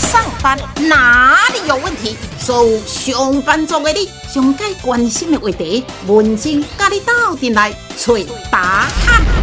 上班哪里有问题？所有上班族的你，上该关心的话题，文静跟你斗阵来找答案。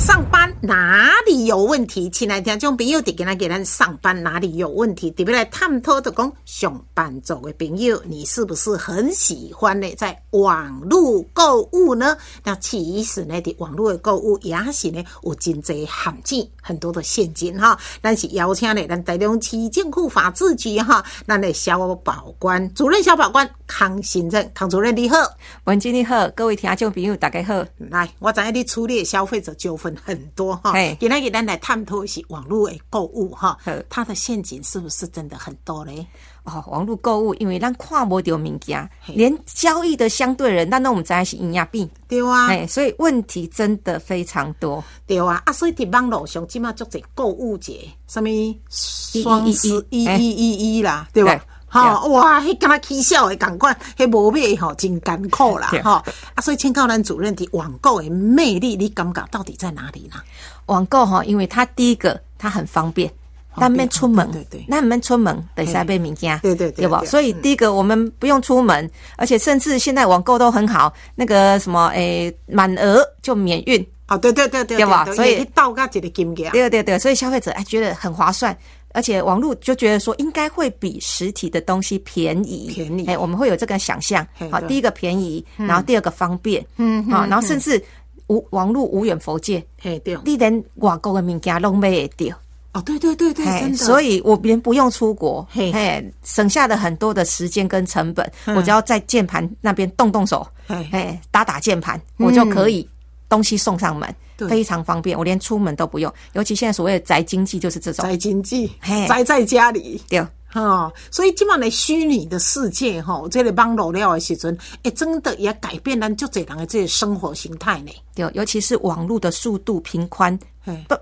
上班哪里有问题？亲爱的听众朋友，伫今仔给咱上班哪里有问题？特别来探讨的讲，上班族的朋友，你是不是很喜欢呢？在网络购物呢？那其实呢，的网络的购物也是呢，有真济陷阱，很多的陷阱哈。咱是邀请呢，咱台中市政府法制局哈，咱的小保官主任小保官康新任康主任你好，文经理好，各位听众朋友大家好。来，我知影你处理消费者纠纷很多哈。嘿。今天给咱来探讨一些网络的购物哈。好，它的陷阱是不是真的很多嘞？哦，网络购物，因为咱看不到物件，连交易的相对人，咱都我们知是营养病，对啊，哎，所以问题真的非常多。对啊，啊，所以伫网络上即码做者购物节，什么双十一哎一一一啦，对吧对？哈、哇，迄敢若起笑的共款，迄无买吼真艰苦啦对，哈、啊，所以请教咱主任伫网购的魅力，你感觉到底在哪里呢？网购哈，因为它第一个它很方便。方便咱免出门，对对出门，等下买物件，对对对对吧？所以第一个，我们不用出门，而且甚至现在网购都很好，那个什么，诶，满额就免运，啊，对对对对对吧所以你到甲一个金额，对对对，所以消费者哎觉得很划算，而且网络就觉得说应该会比实体的东西便宜，便宜。哎，我们会有这个想象。好，第一个便宜，然后第二个方便，嗯好，然后甚至无网络无远佛界，嘿对，你连外国的物件拢买得到，哦对对对对，哎真的，所以我连不用出国，嘿。哎，省下了很多的时间跟成本，我只要在键盘那边动动手，嘿。哎，打打键盘，我就可以东西送上门，对非常方便，我连出门都不用。尤其现在所谓的宅经济就是这种，宅经济嘿，宅在家里。对。哈、所以今晚的虚拟的世界哈，这个网络了的时阵，诶，真的也改变了足侪人的这些生活形态呢。对，尤其是网络的速度频宽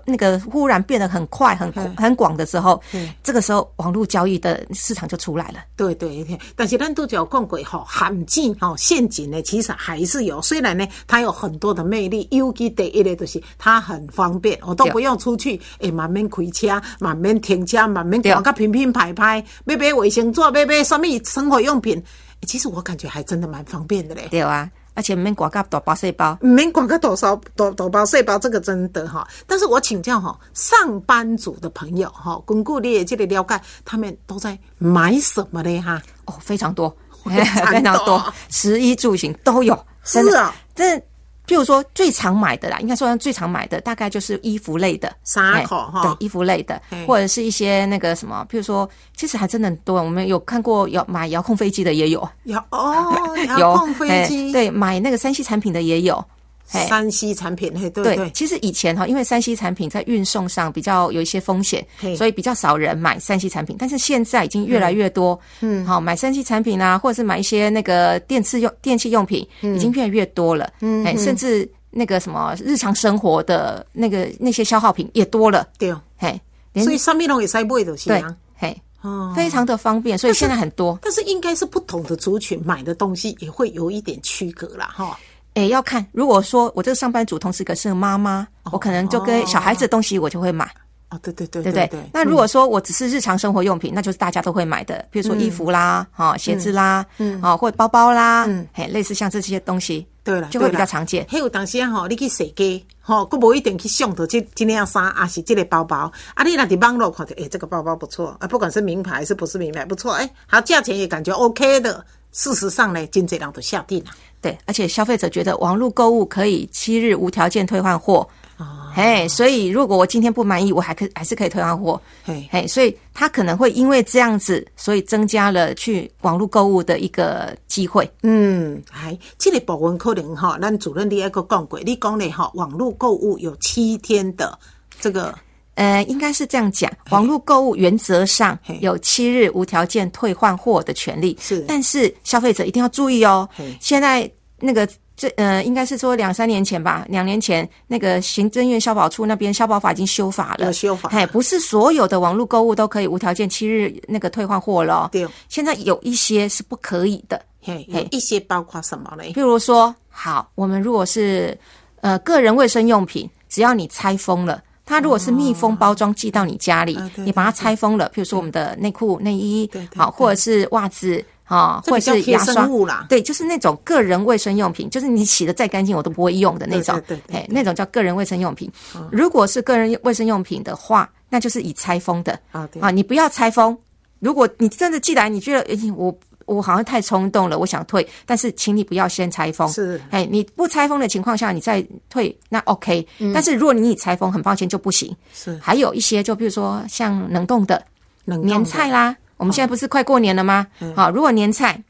那个忽然变得很快、很很广的时候，这个时候网络交易的市场就出来了。对对对，但是咱都有讲过吼，陷阱吼陷阱呢，其实还是有。虽然呢，它有很多的魅力，尤其第一个就是它很方便，我都不用出去，诶，慢慢开车，慢慢停车，慢慢对。逛个平平排排，买买卫生纸，买买什么生活用品，诶其实我感觉还真的蛮方便的嘞。对啊，而且免广告大包细胞，唔免管个多少多多包细胞，这个真的哈。但是我请教哈，上班族的朋友哈，巩固你的这个了解，他们都在买什么嘞？哈，哦，非常多，非常多 多，食衣住行都有。真的是啊，这譬如说最常买的啦，应该说最常买的大概就是衣服类的，哎衫裤哈对，衣服类的，或者是一些那个什么，譬如说，其实还真的很多。我们有看过有买遥控飞机的也有，有哦，有遥控飞哎机，，对，买那个三 C 产品的也有。嘿。山西产品，嘿，对对，对，其实以前哈，因为三 C 产品在运送上比较有一些风险，所以比较少人买三 C 产品。但是现在已经越来越多，嗯，好买三 C 产品啊，或者是买一些那个电器用电器用品，已经越来越多了，嗯，哎，甚至那个什么日常生活的那个那些消耗品也多了，对，嘿，连所以上面拢会使买就是对啊。，嘿，哦，非常的方便，所以现在很多。但是应该是不同的族群买的东西也会有一点区隔啦，哈。诶，要看，如果说我这个上班族同时可是个妈妈，我可能就跟小孩子的东西我就会买，哦，对对对对对对？那如果说我只是日常生活用品，那就是大家都会买的，比如说衣服啦、哈、鞋子啦，嗯，啊，或者包包啦，嗯，嘿，类似像这些东西，对了，就会比较常见。还有当时啊吼，你去踅街吼，佫无一定去想到这这样衫，啊是这个包包。啊，你若伫网络看到，诶、这个包包不错啊，不管是名牌还是不是名牌，不错，诶、好，价钱也感觉 OK 的。事实上呢，真侪人都下定了。对，而且消费者觉得网络购物可以七日无条件退换货。哦，嘿，所以如果我今天不满意，我还可还是可以退换货。嘿，嘿，所以他可能会因为这样子，所以增加了去网络购物的一个机会。嗯，哎，这个部分可能哈，咱主任你也个讲过，你讲的哈，网络购物有七天的这个呃，应该是这样讲，网络购物原则上有七日无条件退换货的权利，是。但是消费者一定要注意哦。嘿。现在那个这呃，应该是说两三年前吧，两年前那个行政院消保处那边消保法已经修法了，有修法。哎，不是所有的网络购物都可以无条件七日那个退换货了哦。对。现在有一些是不可以的，嘿，有嘿一些包括什么嘞？譬如说，好，我们如果是呃个人卫生用品，只要你拆封了，它如果是密封包装寄到你家里，你把它拆封了，譬如说我们的内裤、内衣好，或者是袜子。啊，或者是牙刷啦对，就是那种个人卫生用品，就是你洗的再干净我都不会用的那种，对那种叫个人卫生用品。如果是个人卫生用品的话，那就是已拆封的啊对啊，你不要拆封。如果你真的寄来，你觉得诶我我好像太冲动了，我想退，但是请你不要先拆封。是哎，你不拆封的情况下，你再退那 OK、但是如果你已拆封，很抱歉就不行。是还有一些，就比如说像冷冻的冷年菜啦，我们现在不是快过年了吗？好，如果年菜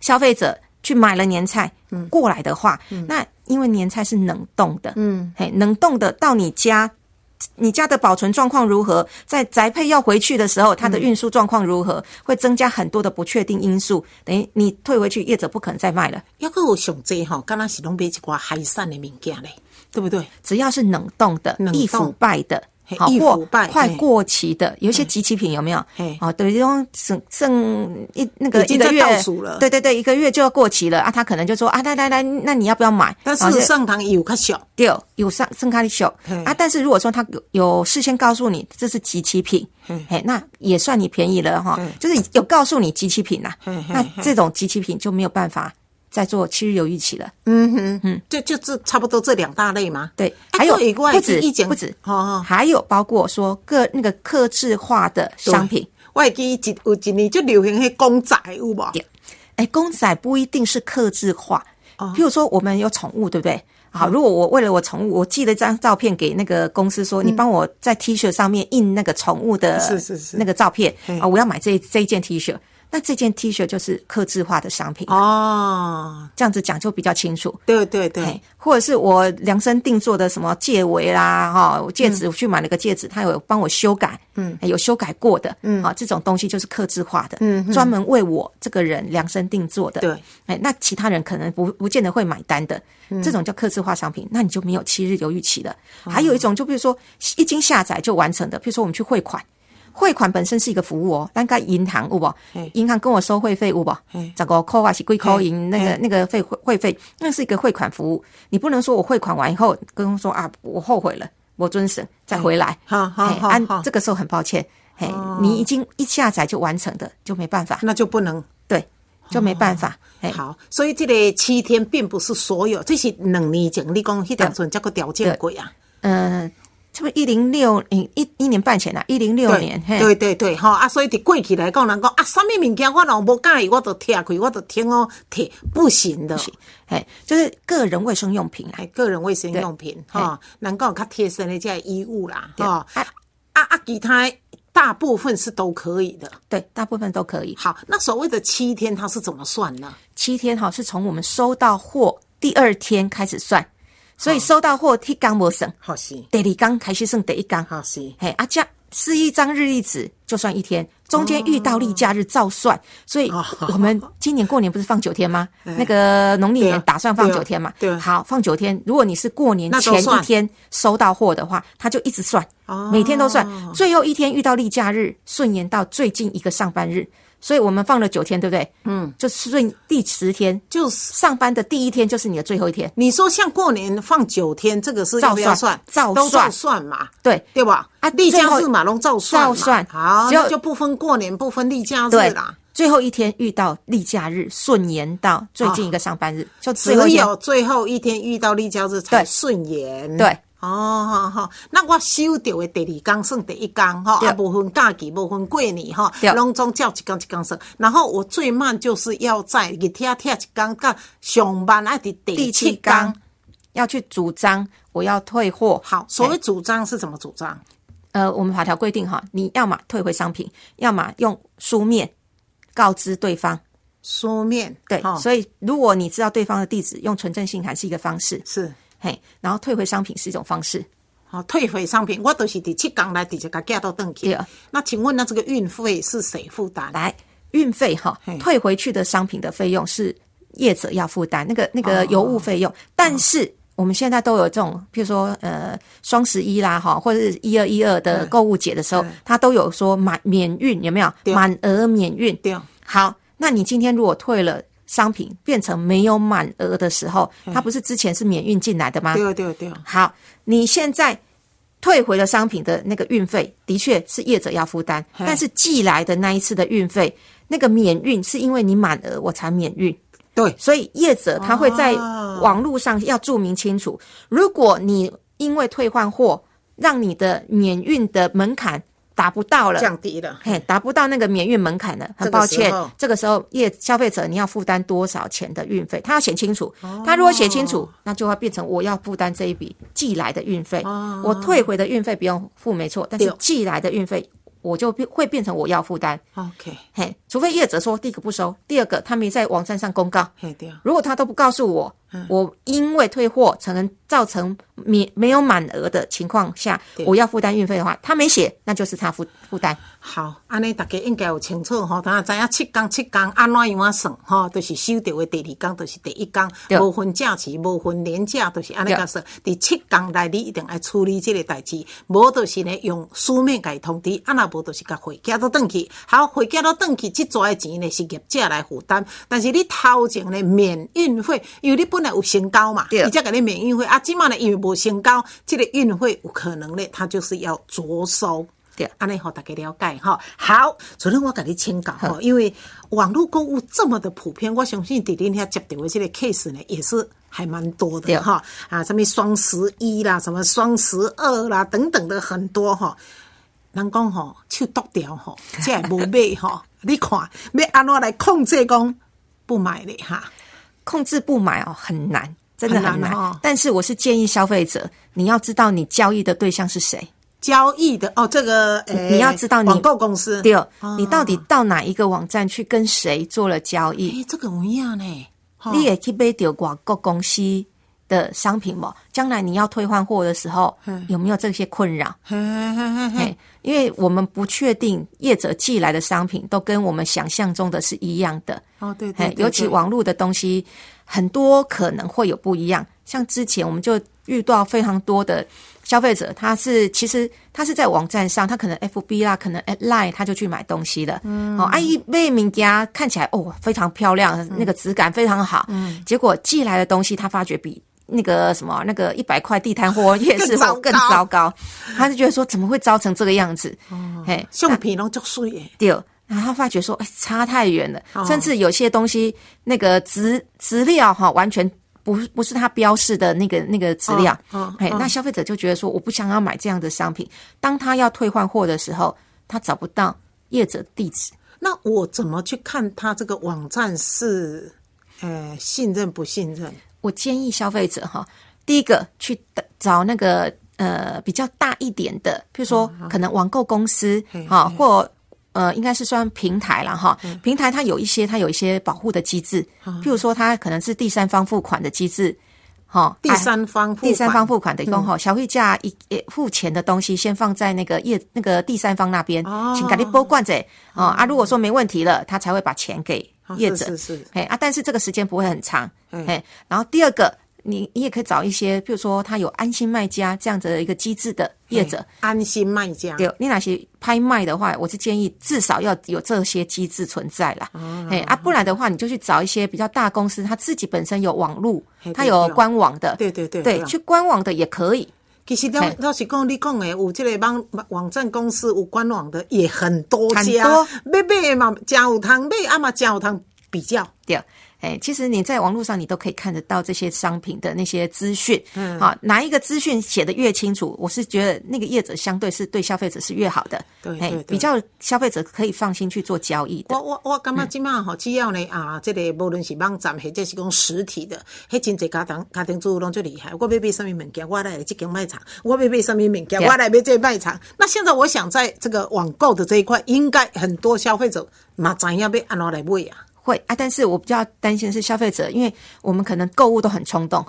消费者去买了年菜过来的话，那因为年菜是冷冻的，嗯，嘿，冷冻的到你家。你家的保存状况如何？在宅配要回去的时候，它的运输状况如何？会增加很多的不确定因素。等于你退回去，业者不可能再卖了。要个有上济吼，敢若是拢买一寡海产的物件嘞，对不对？只要是冷冻的易腐败的好或腐败嘿。快过期的，有一些集齐品有没有？嘿？哦，对，用剩剩一那个一个月倒数了。对对对，一个月就要过期了啊，他可能就说啊，来来来，那你要不要买？但哦事实上，堂有较小，对，有上圣卡的小啊，但是如果说他有有事先告诉你这是集齐品，嘿，那也算你便宜了哈，就是有告诉你集齐品啦。嘿嘿，那这种集齐品就没有办法再做七日有一起了。嗯哼，嗯。就就这差不多这两大类嘛。对，啊还有还有外不止以前不止，哦哦。还有包括说个那个克制化的商品。我会记一有一年就流行迄公仔有无？哎，公仔不一定是克制化，哦。譬如说我们有宠物，对不对？好，如果我为了我宠物，我寄了一张照片给那个公司说，你帮我在 T 恤上面印那个宠物的，嗯是是是。那个照片嘿。啊，我要买这这一件 T 恤，那这件 T 恤就是克制化的商品，哦，这样子讲就比较清楚。对对对。哎，，或者是我量身定做的什么戒围啦，哈、我戒指我去买了个戒指，他有帮我修改，嗯，有修改过的，嗯，啊，这种东西就是克制化的，嗯，专门为我这个人量身定做的，对，哎，那其他人可能不不见得会买单的，这种叫克制化商品，那你就没有七日犹豫期了。还有一种，就比如说一经下载就完成的，比如说我们去汇款。汇款本身是一个服务哦，但该银行有不？银行跟我收会费有不嘿？这个扣啊是归扣银那个那个费汇汇费，那是一个汇款服务。你不能说我汇款完以后跟我说啊，我后悔了，我遵守再回来。好好好好这个时候很抱歉，嘿，你已经一下载就完成的就没办法，那就不能。对，就没办法。嘿，好，所以这个七天并不是所有，这是两年前你讲迄当阵这个条件贵啊。嗯，这不一零六一一一年半前啊，一零六年，嘿，对对对，吼啊，所以伫过去来讲，人讲啊，什么物件我若无介意，我都拆开，我都听哦，贴不行的。嘿，就是个人卫生用品啦。哎，个人卫生用品哈，能够较贴身的这些衣物啦，哈啊啊啊，其他大部分是都可以的。对，大部分都可以。好，那所谓的七天，它是怎么算呢？七天哈，是从我们收到货第二天开始算，所以收到货第一天无算，好是，第二刚开始算第一刚。好是，嘿，啊，这样是一张日历纸就算一天，中间遇到例假日照算。所以哦我们今年过年不是放九天吗？那个农历年打算放九天嘛？对啊好，放九天。如果你是过年前一天收到货的话，他就一直算，每天都算，最后一天遇到例假日，顺延到最近一个上班日。所以我们放了九天，对不对？嗯，就顺第十天，就是上班的第一天就是你的最后一天。你说像过年放九天，这个是照算算？照都照算算嘛，对，对吧？啊例假日嘛，拢照算嘛，照算好，只有那就不分过年，不分例假日对啦。最后一天遇到例假日，顺延到最近一个上班日，就只。有最后一天遇到例假日才顺延。对。哦，好好，那我收到的第二天算第一天哈，对啊，无分假期，无分过年哈对，拢总照一天一天算。然后我最慢就是要在日天天一天，到上班啊，伫第第七七缸天。要去主张我要退货。好，所谓哎主张是怎么主张？呃，我们法条规定哈，你要么退回商品，要么用书面告知对方。书面对，哦所以如果你知道对方的地址，用纯正信函是一个方式，是嘿，然后退回商品是一种方式。好退回商品，我都是第七港来直接给寄到登去对。那请问，那这个运费是谁负担？来，运费哈，退回去的商品的费用是业者要负担，那个那个邮物费用。但是我们现在都有这种，譬如说呃双十一啦哈，或者是一二一二的购物节的时候对，它都有说满免运，有没有？对满额免运。对，好，那你今天如果退了。商品变成没有满额的时候，它不是之前是免运进来的吗？对对对，好，你现在退回了商品的那个运费，的确是业者要负担，但是寄来的那一次的运费，那个免运是因为你满额我才免运，对，所以业者他会在哦网络上要注明清楚，如果你因为退换货，让你的免运的门槛达不到了。降低了。嘿，达不到那个免运门槛了，很抱歉，这个时候业消费者你要负担多少钱的运费，他要写清楚。哦他如果写清楚，那就会变成我要负担这一笔寄来的运费，我退回的运费不用付，没错，但是寄来的运费我就变会变成我要负担。OK，嘿，除非业者说第一个不收，第二个他没在网站上公告，如果他都不告诉我，嗯。我因为退货可能造成免没有满额的情况下，我要负担运费的话，他没写，那就是他负负担。好，安尼大家应该有清楚吼，大家知影七天七天安怎样啊算吼，就是收到的第二天就是第一天，无分假期，无分年假，就是安尼甲算。第七天内你一定要处理这个代志，无就是呢用书面甲伊通知，啊那无就是甲回寄到转去，好回寄到转去，即抓的钱呢是业者来负担，但是你头前呢免运费，因为你本来有成交嘛，对伊才给你免运费啊，即满呢因为无成交，这个运费有可能呢，他就是要着收。对安尼好大家了解哈。好，昨天我甲你请教哈，因为网络购物这么的普遍，我相信伫恁遐接到的这个 case 呢，也是还蛮多的哈。啊，什么双十一啦，什么双十二啦，等等的很多哈。人讲吼，手剁掉吼，即系无买吼。你看要安怎来控制讲不买咧哈？控制不买哦，很难，真的很很难。哦但是我是建议消费者，你要知道你交易的对象是谁，交易的哦，这个诶，你要知道你网购公司第二，你到底到哪一个网站去跟谁做了交易，诶，这个有影呢。吼你也去买到广告公司的商品嘛？将来你要退换货的时候，有没有这些困扰？因为我们不确定业者寄来的商品都跟我们想象中的是一样的。哦，对对尤其对网络的东西，很多可能会有不一样。像之前我们就遇到非常多的消费者，他是其实他是在网站上，他可能 FB 啦，可能 Line 他就去买东西了。嗯，哦，阿姨被名家看起来哦非常漂亮，那个质感非常好。嗯，结果寄来的东西，他发觉比。那个什么，那个一百块地摊货、夜市货更更糟糕他就觉得说怎么会糟成这个样子？嘿，橡皮拢足水诶。对，然后他发觉说，哎，差太远了，哦甚至有些东西那个质质料哈，完全不不是他标示的那个那个质料，哦哦哎，那消费者就觉得说，我不想要买这样的商品。当他要退换货的时候，他找不到业者地址，那我怎么去看他这个网站是呃信任不信任？我建议消费者哈，第一个去找那个呃比较大一点的，譬如说可能网购公司嘿哈，或呃应该是算平台了哈。平台它有一些它有一些保护的机制，譬如说它可能是第三方付款的机制，哈，第三方付第三方款付款的一共哈，消费价一也付钱的东西先放在那个业那个第三方那边，请赶紧拨罐子哦啊，如果说没问题了，他才会把钱给业者。是是是，哎啊，但是这个时间不会很长，嗯。哎，然后第二个，你你也可以找一些，比如说他有安心卖家这样子的一个机制的业者，安心卖家。对，你哪些拍卖的话，我是建议至少要有这些机制存在啦，哦。哎啊，不然的话，你就去找一些比较大公司，他自己本身有网路嘿，他有官网的，对对对对，对。去官网的也可以，其实老嘿。老实讲，你讲的有这个网网站公司有官网的也很多家，很多。要买嘛，真有通买，啊嘛真有通比较。对，哎，其实你在网络上你都可以看得到这些商品的那些资讯，嗯，好，哪一个资讯写的越清楚，我是觉得那个业者相对是对消费者是越好的，哎对对对比较消费者可以放心去做交易的我。我我感觉即嘛吼，只要呢啊，这个无论是网站或者是讲实体的，迄真侪家庭家庭主妇拢最厉害。我要买什么物件，我来这间卖场；我要买什么物件，我来买这卖场。那现在我想在这个网购的这一块，应该很多消费者嘛知影要安怎来买啊。会啊，但是我比较担心的是消费者，因为我们可能购物都很冲动。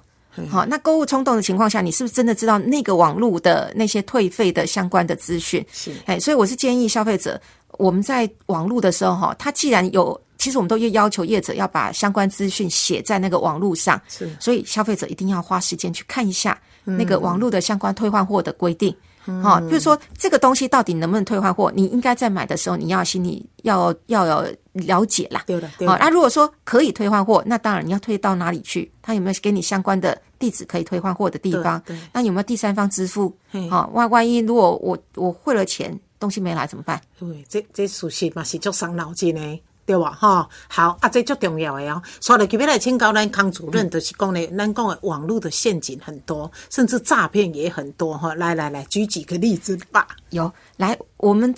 好，那购物冲动的情况下，你是不是真的知道那个网络的那些退费的相关的资讯？是哎，所以我是建议消费者，我们在网络的时候，哈，他既然有，其实我们都要要求业者要把相关资讯写在那个网络上，是所以消费者一定要花时间去看一下那个网络的相关退换货的规定。好、比如说这个东西到底能不能退换货，你应该在买的时候你要心里要要有了解啦。对的好那如果说可以退换货，那当然你要退到哪里去？他有没有给你相关的地址可以退换货的地方对对？那有没有第三方支付嘿？好，万万一如果我我汇了钱，东西没来怎么办？对，这这属实嘛是足伤脑筋的。对吧？哈，好啊，这足重要的哦。所以，特别来请教咱康主任，就是讲呢，咱讲的网络的陷阱很多，甚至诈骗也很多哈。来来来，举几个例子吧。有来，我们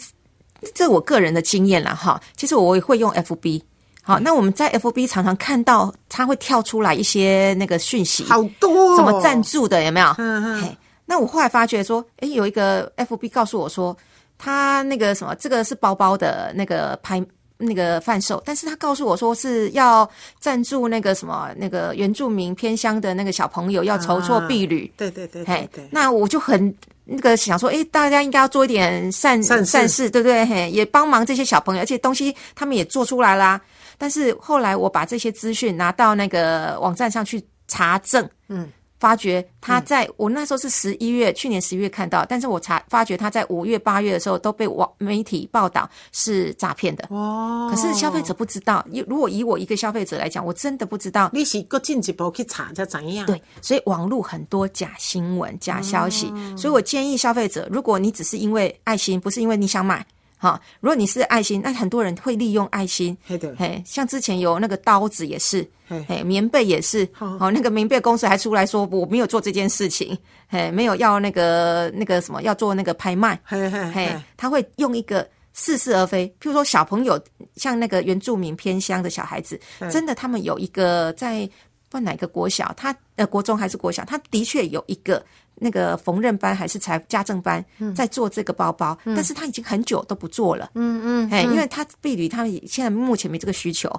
这我个人的经验啦，哈。其实我也会用 FB，好，那我们在 FB 常常看到它会跳出来一些那个讯息，好多、哦，什么赞助的有没有？嗯嗯嘿，那我后来发觉说，诶，有一个 FB 告诉我说，他那个什么，这个是包包的那个拍。那个贩售，但是他告诉我说是要赞助那个什么那个原住民偏乡的那个小朋友要筹措婢女，对对对对对。那我就很那个想说，哎，大家应该要做一点善善善事，对不对？嘿，也帮忙这些小朋友，而且东西他们也做出来啦。但是后来我把这些资讯拿到那个网站上去查证，嗯。发觉他在、嗯、我那时候是十一月，去年十一月看到，但是我查发觉他在五月、八月的时候都被网媒体报道是诈骗的。哦，可是消费者不知道。如果以我一个消费者来讲，我真的不知道。你是搁进一步去查才怎样？对，所以网络很多假新闻、假消息，哦、所以我建议消费者，如果你只是因为爱心，不是因为你想买。好，如果你是爱心，那很多人会利用爱心。嘿，像之前有那个刀子也是，嘿，棉被也是。好，那个棉被公司还出来说我没有做这件事情，嘿，没有要那个那个什么要做那个拍卖。嘿嘿嘿，他会用一个似是而非，譬如说小朋友，像那个原住民偏乡的小孩子，真的他们有一个在不哪个国小，他呃国中还是国小，他的确有一个。那个缝纫班还是才家政班，在做这个包包，但是他已经很久都不做了。嗯嗯，哎，因为他婢女，他们现在目前没这个需求。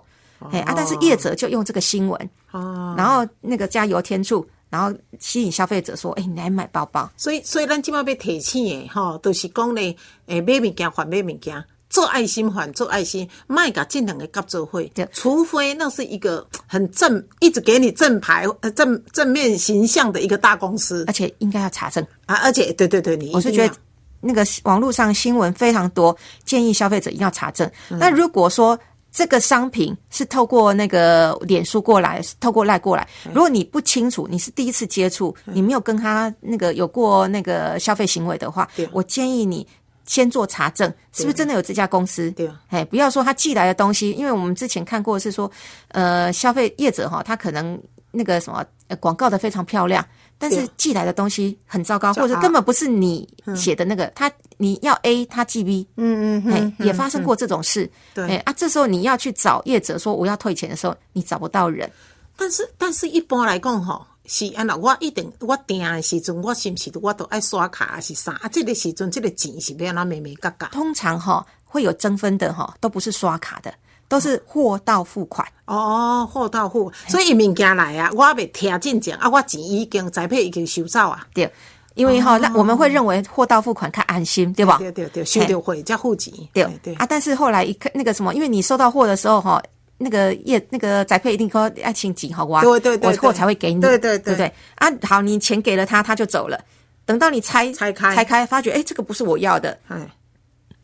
哎啊，但是业者就用这个新闻，哦，然后那个加油添醋，然后吸引消费者说：“哎，你来买包包。”所以，所以咱今麦要提醒的哈，都是讲呢，诶，买物件还买物件。做爱心还做爱心，卖甲这两个合作会，除非那是一个 很正，一直给你正牌、呃正正面形象的一个大公司，而且应该要查证。啊！而且，对对对，你我是觉得那个网络上新闻非常多，建议消费者一定要查证。嗯。那如果说这个商品是透过那个脸书过来，透过赖过来，如果你不清楚，你是第一次接触，你没有跟他那个有过那个消费行为的话，我建议你。先做查证，是不是真的有这家公司？对，哎，不要说他寄来的东西，因为我们之前看过是说，呃，消费业者哈，他可能那个什么广告的非常漂亮，但是寄来的东西很糟糕，或者根本不是你写的那个，他你要 A，他寄 B，嗯嗯，哎，也发生过这种事，对，哎啊，这时候你要去找业者说我要退钱的时候，你找不到人，但是但是一般来讲哈。是安那，我一定我订的时阵，我是不是我都爱刷卡还是啥？啊，这个时阵，这个钱是要安那美美嘎嘎。通常哈会有争分的哈，都不是刷卡的，都是货到付款。哦，货到付，所以物件来啊，我未听进前啊，我钱已经宅配已经收走啊。对，因为哈，那我们会认为货到付款看安心，对吧？对对对，收到货再付钱。对对啊，但是后来一看那个什么，因为你收到货的时候哈。那个业那个宅配一定说爱请几好哇，对对对，我货才会给你，对对对不对？啊，好，你钱给了他，他就走了。等到你拆拆开拆开，发觉哎，这个不是我要的，哎，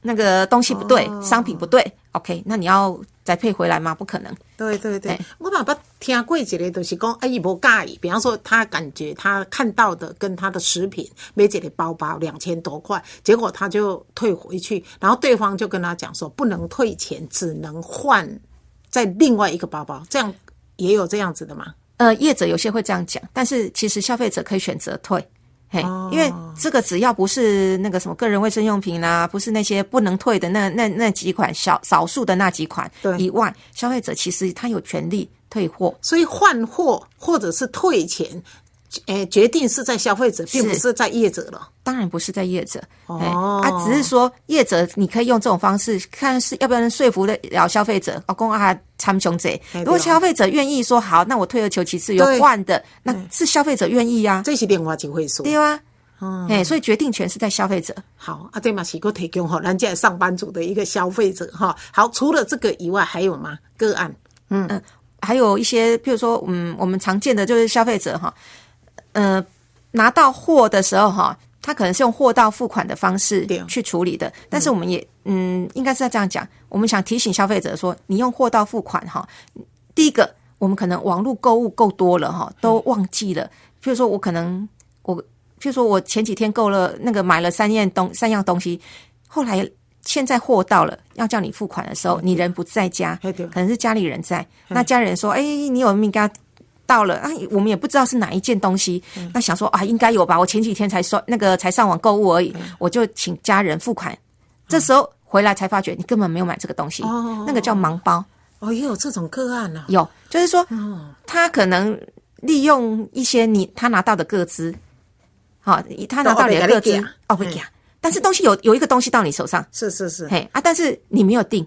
那个东西不对，商品不对，OK，那你要再配回来吗？不可能。对对对，我爸爸听过一个，就是讲哎，伊无介意，比方说他感觉他看到的跟他的食品每姐的包包两千多块，结果他就退回去，然后对方就跟他讲说不能退钱，只能换。在另外一个包包，这样也有这样子的吗？呃，业者有些会这样讲，但是其实消费者可以选择退，嘿，哦、因为这个只要不是那个什么个人卫生用品啦、啊，不是那些不能退的那那那几款小少数的那几款以外，消费者其实他有权利退货，所以换货或者是退钱。诶，决定是在消费者，并不是在业者了。当然不是在业者，哦，啊，只是说业者你可以用这种方式，看是要不要能说服得了消费者。哦，公啊，参雄贼。如果消费者愿意说好，那我退而求其次，有换的，那是消费者愿意呀。这些变化就会说。对啊，嗯哎，所以决定权是在消费者。好，啊，这嘛是个提供哈，人家上班族的一个消费者哈。好，除了这个以外，还有吗？个案？嗯嗯，还有一些，譬如说，嗯，我们常见的就是消费者哈。呃，拿到货的时候哈，他可能是用货到付款的方式去处理的。但是我们也嗯，应该是要这样讲。我们想提醒消费者说，你用货到付款哈，第一个，我们可能网络购物够多了哈，都忘记了。譬如说我可能我，譬如说我前几天购了那个买了三样东三样东西，后来现在货到了要叫你付款的时候，你人不在家，可能是家里人在，那家人说，哎，你有没有给他。到了啊，我们也不知道是哪一件东西，那想说啊，应该有吧。我前几天才说那个才上网购物而已，我就请家人付款。这时候回来才发觉你根本没有买这个东西，哦。那个叫盲包。哦，也有这种个案呢、有，就是说，他可能利用一些你他拿到的个资，好，他拿到你的个资哦不给但是东西有有一个东西到你手上，是是是，嘿啊，但是你没有订，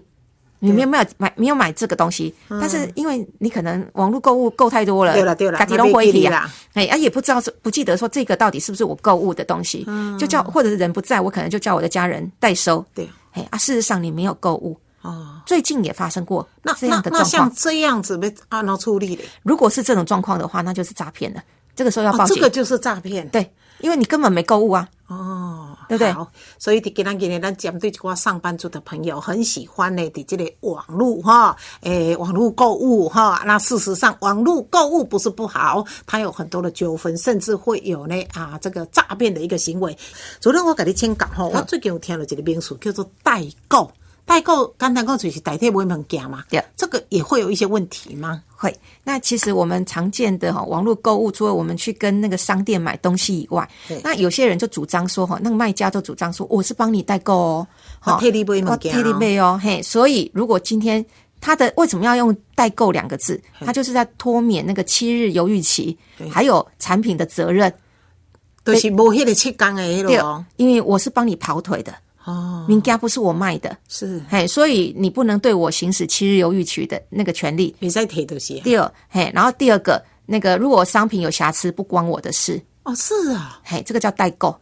你没有没有买没有买这个东西，但是因为你可能网络购物购太多了，对了对了家己拢回去啊没记啦，哎啊也不知道是不记得说这个到底是不是我购物的东西，就叫或者是人不在我可能就叫我的家人代收，对，哎啊事实上你没有购物，哦，最近也发生过那这样的状况像。这样子被按照处理的，如果是这种状况的话，那就是诈骗了。这个时候要报哦，警，这个就是诈骗。对，因为你根本没购物啊。哦，对不对好，所以伫今咱今日咱针对一寡上班族的朋友，很喜欢呢，伫这个网络哈，诶，网络购物哈。那事实上，网络购物不是不好，它有很多的纠纷，甚至会有呢啊这个诈骗的一个行为。昨天我给你请讲哈，我最近有听到一个名词叫做代购。代购简单讲就是代替买物件嘛，对。这个也会有一些问题吗？会，那其实我们常见的哈网络购物，除了我们去跟那个商店买东西以外，那有些人就主张说哈，那个卖家就主张说我是帮你代购哦，我替你买物件哦我替你买哦，嘿，所以如果今天他的为什么要用代购两个字？他就是在脱免那个七日犹豫期，还有产品的责任。就是无迄个七天的迄因为我是帮你跑腿的，哦，名家不是我卖的，是，嘿，所以你不能对我行使七日犹豫期的那个权利。你再提的是。第二，嘿，然后第二个，那个如果商品有瑕疵，不关我的事，哦，是啊，嘿，这个叫代购。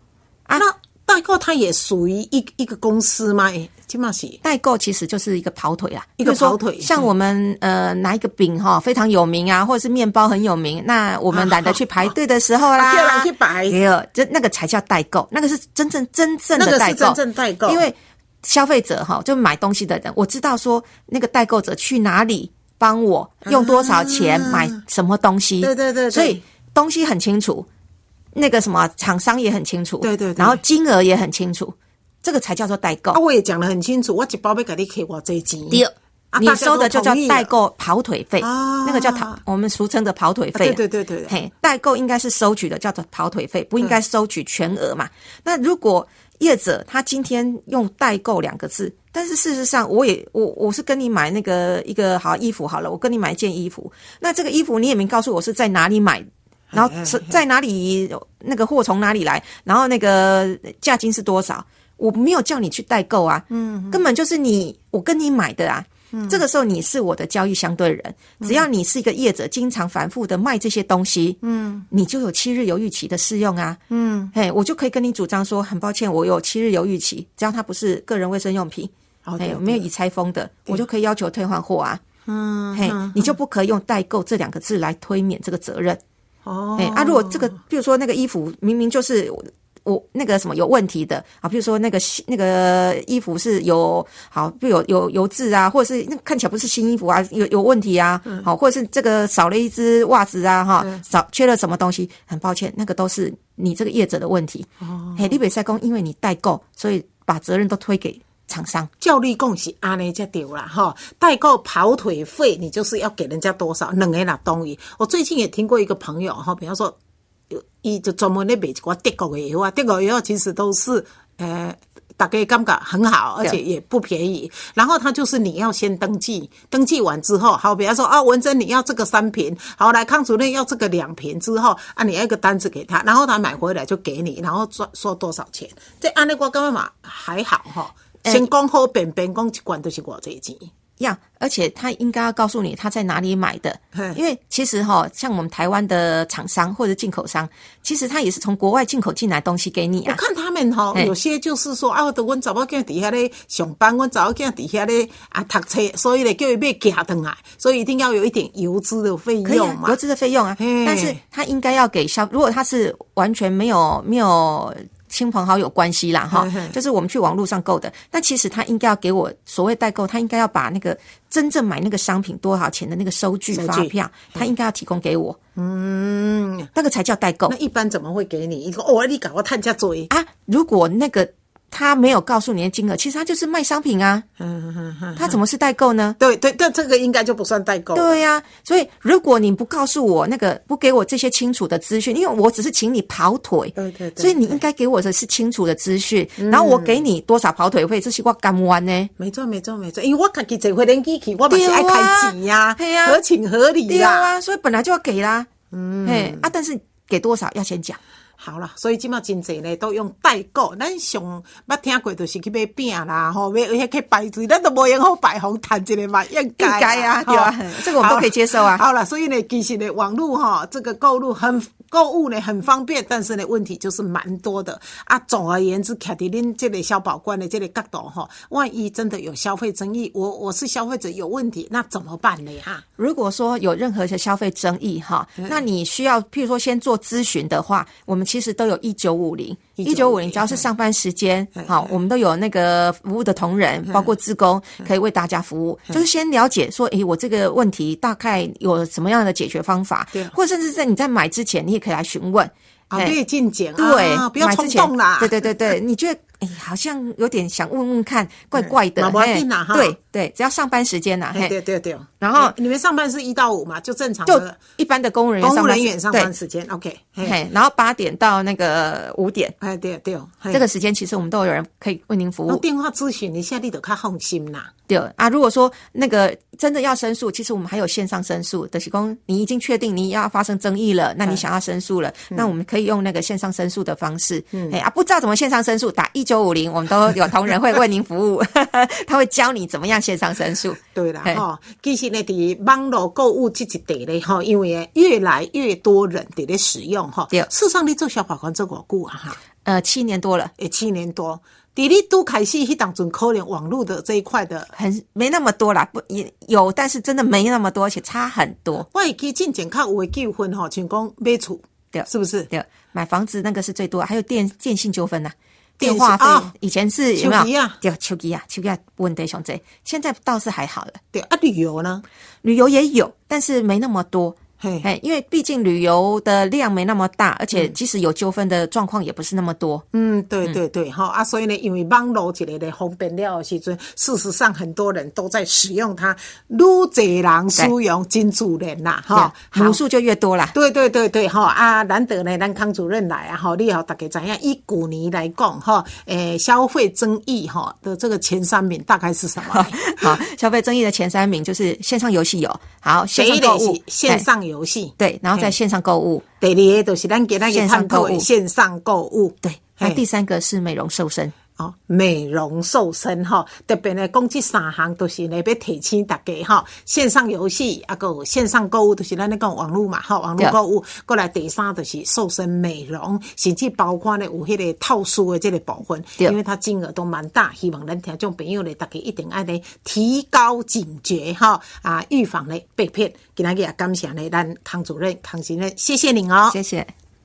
啊那代购它也属于一一个公司吗？诶，起码是。代购其实就是一个跑腿啊，一个跑腿像我们呃拿一个饼哈非常有名啊，或者是面包很有名，那我们懒得去排队的时候啦，啊叫人去排没有，这那个才叫代购，那个是真正真正的代购，个是真正代购，因为消费者哈，就买东西的人，我知道说那个代购者去哪里帮我用多少钱买什么东西，对对对对。所以东西很清楚，那个什么厂商也很清楚，对对对然后金额也很清楚，这个才叫做代购啊，。我也讲得很清楚，我一包要给你给我这钱，第二，你收的就叫代购跑腿费，啊那个叫跑，我们俗称的跑腿费、啊对对对对嘿，代购应该是收取的叫做跑腿费，不应该收取全额嘛。那如果业者他今天用代购两个字，但是事实上我也我我是跟你买那个一个好衣服好了，我跟你买一件衣服，那这个衣服你也没告诉我是在哪里买。然后是在哪里？那个货从哪里来？然后那个价金是多少？我没有叫你去代购啊，嗯，根本就是你我跟你买的啊。这个时候你是我的交易相对人，只要你是一个业者，经常反复的卖这些东西，嗯，你就有七日犹豫期的适用啊，嗯，嘿，我就可以跟你主张说，很抱歉，我有七日犹豫期，只要它不是个人卫生用品，哎，没有已拆封的，我就可以要求退换货啊，嗯，嘿，你就不可以用代购这两个字来推免这个责任。哦哎、啊，如果这个，比如说那个衣服明明就是我我那个什么有问题的啊，比如说那个新那个衣服是有好，比如有有油渍啊，或者是那看起来不是新衣服啊，有有问题啊，好，或者是这个少了一只袜子啊，哈，少缺了什么东西，很抱歉，那个都是你这个业者的问题。哦，嘿，立北赛工因为你代购，所以把责任都推给厂商。照例讲是安尼才对啦，哈。代购跑腿费，你就是要给人家多少，两个人东西。我最近也听过一个朋友哈，比方说，有伊就专门咧卖一寡德国的药啊，德国药其实都是呃。大概感觉很好，而且也不便宜。然后他就是你要先登记，登记完之后，好，比方说啊，文珍你要这个三瓶，好来康主任要这个两瓶之后啊，你要一个单子给他，然后他买回来就给你，然后赚说多少钱。这按那我感觉嘛还好哈。先讲好便便讲一罐都是偌济钱。呀，而且他应该要告诉你他在哪里买的，因为其实哈、像我们台湾的厂商或者进口商，其实他也是从国外进口进来东西给你啊。我看他们吼、嘿有些就是说啊，我阮查某囝底下咧上班，阮查某囝底下咧啊读册，所以咧叫伊买寄回来，所以一定要有一点油资的费用嘛。啊，邮资的费用啊，但是他应该要给消，如果他是完全没有没有亲朋好友关系啦，哈就是我们去网络上购的。那其实他应该要给我所谓代购，他应该要把那个真正买那个商品多少钱的那个收据收据发票，他应该要提供给我。嗯，那个才叫代购那一般怎么会给你一个？哦，你搞我探家嘴，啊！如果那个他没有告诉你的金额，其实他就是卖商品啊，嗯嗯嗯，他怎么是代购呢？对对，但这个应该就不算代购。对呀、所以如果你不告诉我那个，不给我这些清楚的资讯，因为我只是请你跑腿，对对对所以你应该给我的是清楚的资讯，然后我给你多少跑腿费，这是我甘愿呢。没错没错没错，因为我自己坐回连机器，我嘛是爱开钱呀、合情合理对啦。啊，所以本来就要给啦，嗯，哎啊，但是给多少要先讲，好啦，所以即马真侪呢都用代购，咱上捌听过就是去买饼啦，吼，买迄去排队，咱都无用好排红谈一个嘛，应该啊对啊这个我们都可以接受啊。好了，所以呢，其实呢，网络哈这个购入很购物呢很方便，但是呢问题就是蛮多的啊。总而言之，卡伫恁这类消保官的这类角度哈，万一真的有消费争议，我我是消费者有问题，那怎么办呢？哈，如果说有任何的消费争议哈，嗯那你需要譬如说先做咨询的话，我们其实都有一九五零，一九五零只要是上班时间嗯，好，我们都有那个服务的同仁，包括职工，可以为大家服务。就是先了解说，诶，我这个问题大概有什么样的解决方法对，或者甚至在你在买之前，你也可以来询问。啊，嘿略进简对，啊，不要冲动啦。对对对对，你觉得哎，好像有点想问问看，怪怪的。嘛不哈对对，只要上班时间呐，嘿，对对对。然后你们上班是一到五嘛，就正常就的一般的公务人员公务上班时人员上班时间。OK，嘿，然后八点到那个五点，哎对对，嘿这个时间其实我们都有人可以为您服务。电话咨询一下，你都较放心啦。对啊，如果说那个真的要申诉，其实我们还有线上申诉的提供。你已经确定你要发生争议了，那你想要申诉了，那我们可以用那个线上申诉的方式。哎啊，不知道怎么线上申诉，打一九五零，我们都有同仁会为您服务，他会教你怎么样线上申诉。对啦，嘿吼，其实呢，伫网络购物这一地咧，吼，因为越来越多人伫咧使用，哈。对事实上，你做小法官做偌久啊？哈，呃，七年多了，诶，七年多。迪丽都开始迄当中，可能网络的这一块的，很没那么多啦，不也有，但是真的没那么多，而且差很多。我会记进前较有诶纠纷吼，像讲买厝，对是不是？对，买房子那个是最多，还有电电信纠纷呐，电信电话费、哦以前是有没有？对，手机啊，手机啊，问题上这，现在倒是还好了。对啊，旅游呢？旅游也有，但是没那么多。嘿，哎，因为毕竟旅游的量没那么大，而且即使有纠纷的状况也不是那么多。嗯，对对对，哈、啊，所以呢，因为网络一个的方便了的时阵，事实上很多人都在使用它，愈侪人使用真主人啦，哈、对母数就越多啦。对对对对，哈啊，难得呢，咱康主任来啊，哈，你好，大家知影，以旧年来讲，哈，诶，消费争议哈的这个前三名大概是什么？好，消费争议的前三名就是线上游戏有，好线上购物，线哎上游戏，对，然后在线上购物，第二个就是咱给那个线上探讨购物。线上购物，对，那第三个是美容瘦身。哦，美容瘦身哈，特别呢，讲这三项都是呢要提醒大家哈。线上游戏啊，个线上购物都是咱咧讲网络嘛，哈，网络购物。过来第三就是瘦身美容，甚至包括呢有迄个套数的这个部分，因为它金额都蛮大，希望咱听众朋友呢，大家一定爱呢提高警觉哈啊，预防呢被骗。今仔日也感谢呢咱康主任康先生，谢谢您哦，谢谢。